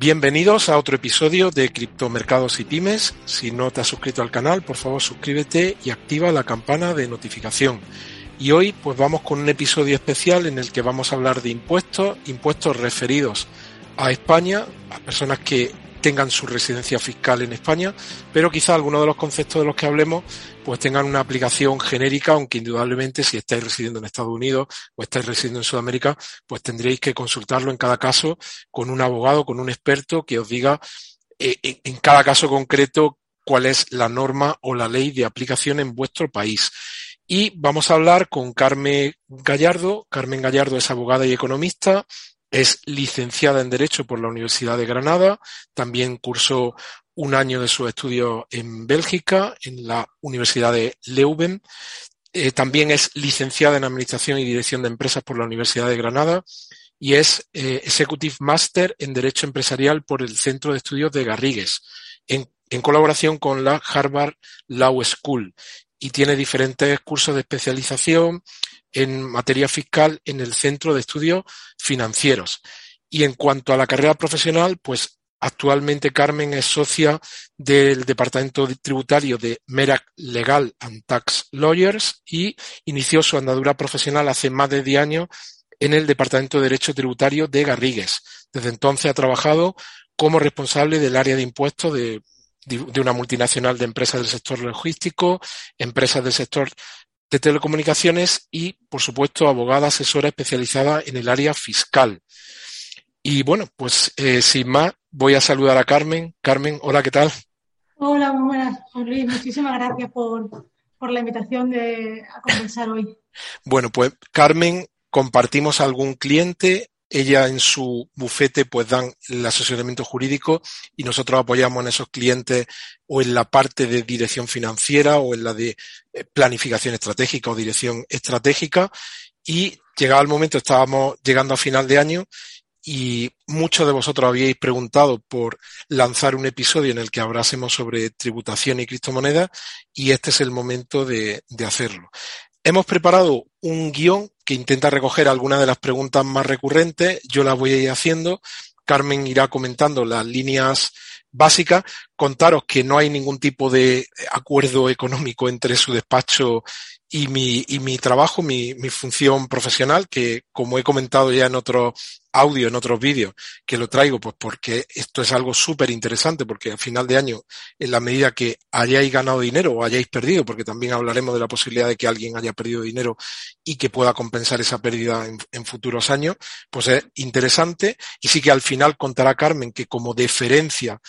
Bienvenidos a otro episodio de Criptomercados y Pymes. Si no te has suscrito al canal, por favor suscríbete y activa la campana de notificación. Y hoy pues vamos con un episodio especial en el que vamos a hablar de impuestos, impuestos referidos a España, a personas que tengan su residencia fiscal en España, pero quizá algunos de los conceptos de los que hablemos pues tengan una aplicación genérica, aunque indudablemente si estáis residiendo en Estados Unidos o estáis residiendo en Sudamérica, pues tendréis que consultarlo en cada caso con un abogado, con un experto que os diga eh, en cada caso concreto cuál es la norma o la ley de aplicación en vuestro país. Y vamos a hablar con Carmen Gallardo. Carmen Gallardo es abogada y economista, es licenciada en Derecho por la Universidad de Granada, también cursó un año de sus estudios en Bélgica, en la Universidad de Leuven. Eh, también es licenciada en Administración y Dirección de Empresas por la Universidad de Granada y es eh, Executive Master en Derecho Empresarial por el Centro de Estudios de Garrigues, en, en colaboración con la Harvard Law School. Y tiene diferentes cursos de especialización en materia fiscal en el Centro de Estudios Financieros. Y en cuanto a la carrera profesional, pues actualmente Carmen es socia del Departamento Tributario de Merac Legal and Tax Lawyers y inició su andadura profesional hace más de 10 años en el Departamento de Derecho Tributario de Garrigues. Desde entonces ha trabajado como responsable del área de impuestos de, de una multinacional de empresas del sector logístico, empresas del sector de telecomunicaciones y, por supuesto, abogada asesora especializada en el área fiscal. Y bueno, pues eh, sin más, voy a saludar a Carmen. Carmen, hola, ¿qué tal? Hola, muy buenas, Luis. Muchísimas gracias por, por la invitación de, a conversar hoy. Bueno, pues Carmen, compartimos algún cliente ella en su bufete pues dan el asesoramiento jurídico y nosotros apoyamos en esos clientes o en la parte de dirección financiera o en la de eh, planificación estratégica o dirección estratégica y llegado el momento estábamos llegando a final de año y muchos de vosotros habíais preguntado por lanzar un episodio en el que hablásemos sobre tributación y criptomonedas y este es el momento de, de hacerlo. Hemos preparado un guion que intenta recoger algunas de las preguntas más recurrentes. Yo las voy a ir haciendo. Carmen irá comentando las líneas básicas. Contaros que no hay ningún tipo de acuerdo económico entre su despacho y mi, y mi trabajo, mi, mi función profesional, que como he comentado ya en otro audio, en otros vídeos, que lo traigo, pues porque esto es algo súper interesante, porque a final de año, en la medida que hayáis ganado dinero o hayáis perdido, porque también hablaremos de la posibilidad de que alguien haya perdido dinero y que pueda compensar esa pérdida en, en futuros años, pues es interesante. Y sí que al final contará Carmen que como deferencia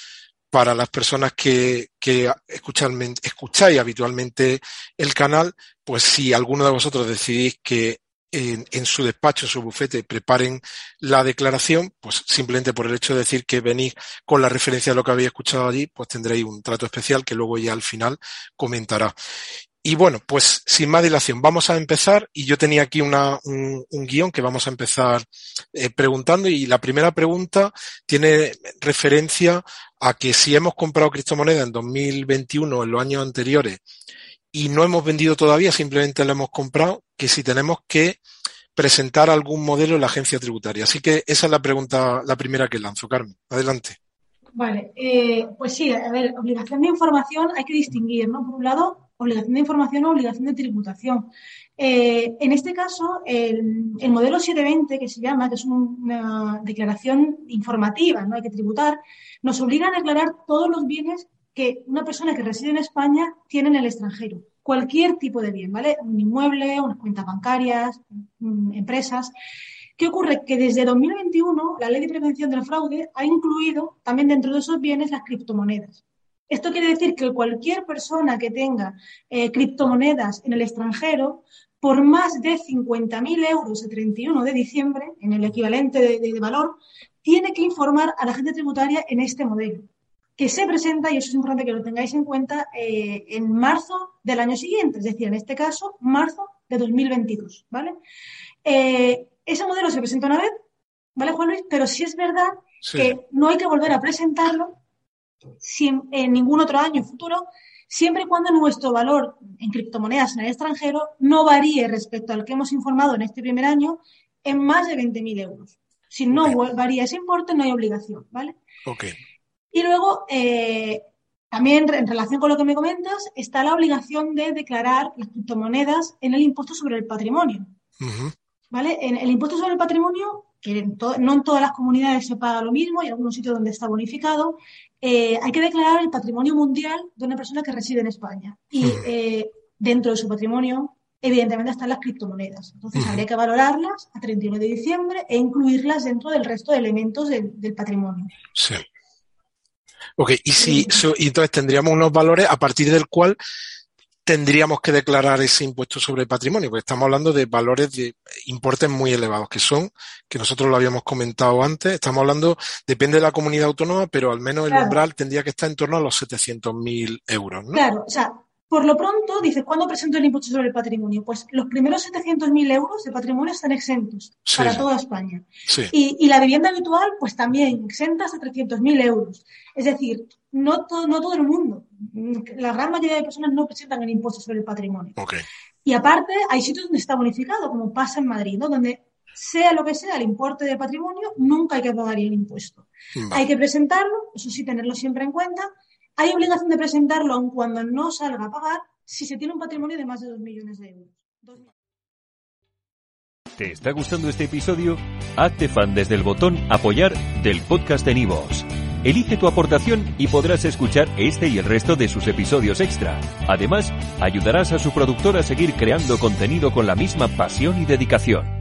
para las personas que, que escuchan, escucháis habitualmente el canal, pues si alguno de vosotros decidís que en, en, su despacho, su bufete, preparen la declaración, pues simplemente por el hecho de decir que venís con la referencia a lo que habéis escuchado allí, pues tendréis un trato especial que luego ya al final comentará. Y bueno, pues sin más dilación, vamos a empezar y yo tenía aquí una, un, guion que vamos a empezar eh, preguntando y la primera pregunta tiene referencia a que si hemos comprado criptomonedas en 2021 o en los años anteriores y no hemos vendido todavía, simplemente lo hemos comprado, que si tenemos que presentar algún modelo en la agencia tributaria. Así que esa es la pregunta, la primera que lanzo, Carmen. Adelante. Vale, eh, pues sí, a ver, obligación de información hay que distinguir, ¿no? Por un lado, obligación de información o obligación de tributación. Eh, en este caso, el, el, modelo 720, que se llama, que es una declaración informativa, no hay que tributar, nos obliga a declarar todos los bienes que una persona que reside en España tiene en el extranjero. Cualquier tipo de bien, ¿vale? Un inmueble, unas cuentas bancarias, empresas. ¿Qué ocurre? Que desde 2021 la Ley de Prevención del Fraude ha incluido también dentro de esos bienes las criptomonedas. Esto quiere decir que cualquier persona que tenga eh, criptomonedas en el extranjero, por más de 50.000 euros el 31 de diciembre, en el equivalente de, de, de valor, tiene que informar a la gente tributaria en este modelo, que se presenta, y eso es importante que lo tengáis en cuenta, eh, en marzo del año siguiente, es decir, en este caso, marzo de 2022, ¿vale? Eh, ese modelo se presenta una vez, ¿vale, Juan Luis? Pero sí es verdad que no hay que volver a presentarlo en ningún otro año futuro, siempre y cuando nuestro valor en criptomonedas en el extranjero no varíe respecto al que hemos informado en este primer año en más de 20.000 euros. Si no varía ese importe, no hay obligación, ¿vale? Ok. Y luego, eh, también en relación con lo que me comentas, está la obligación de declarar las criptomonedas en el impuesto sobre el patrimonio. ¿Vale? En el impuesto sobre el patrimonio, que no en todas las comunidades se paga lo mismo, hay algunos sitios donde está bonificado, eh, hay que declarar el patrimonio mundial de una persona que reside en España. Y eh, dentro de su patrimonio, evidentemente, están las criptomonedas. Entonces, habría que valorarlas a 31 de diciembre e incluirlas dentro del resto de elementos del, patrimonio. Sí. Ok, y si y entonces tendríamos unos valores a partir del cual tendríamos que declarar ese impuesto sobre el patrimonio, porque estamos hablando de valores de importes muy elevados, que son, que nosotros lo habíamos comentado antes, estamos hablando, depende de la comunidad autónoma, pero al menos el umbral tendría que estar en torno a los 700.000 euros, ¿no? Claro, o sea, por lo pronto, dice, ¿cuándo presento el impuesto sobre el patrimonio? Pues los primeros 700.000 euros de patrimonio están exentos para toda España. Y, la vivienda habitual, pues también exenta hasta 300.000 euros. Es decir, no todo, no todo el mundo, la gran mayoría de personas no presentan el impuesto sobre el patrimonio. Y aparte, hay sitios donde está bonificado, como pasa en Madrid, ¿no? donde sea lo que sea el importe de patrimonio, nunca hay que pagar el impuesto. Hay que presentarlo, eso sí, tenerlo siempre en cuenta, hay obligación de presentarlo aun cuando no salga a pagar si se tiene un patrimonio de más de 2 millones de euros. ¿Te está gustando este episodio? Hazte fan desde el botón apoyar del podcast de Nivos. Elige tu aportación y podrás escuchar este y el resto de sus episodios extra. Además, ayudarás a su productor a seguir creando contenido con la misma pasión y dedicación.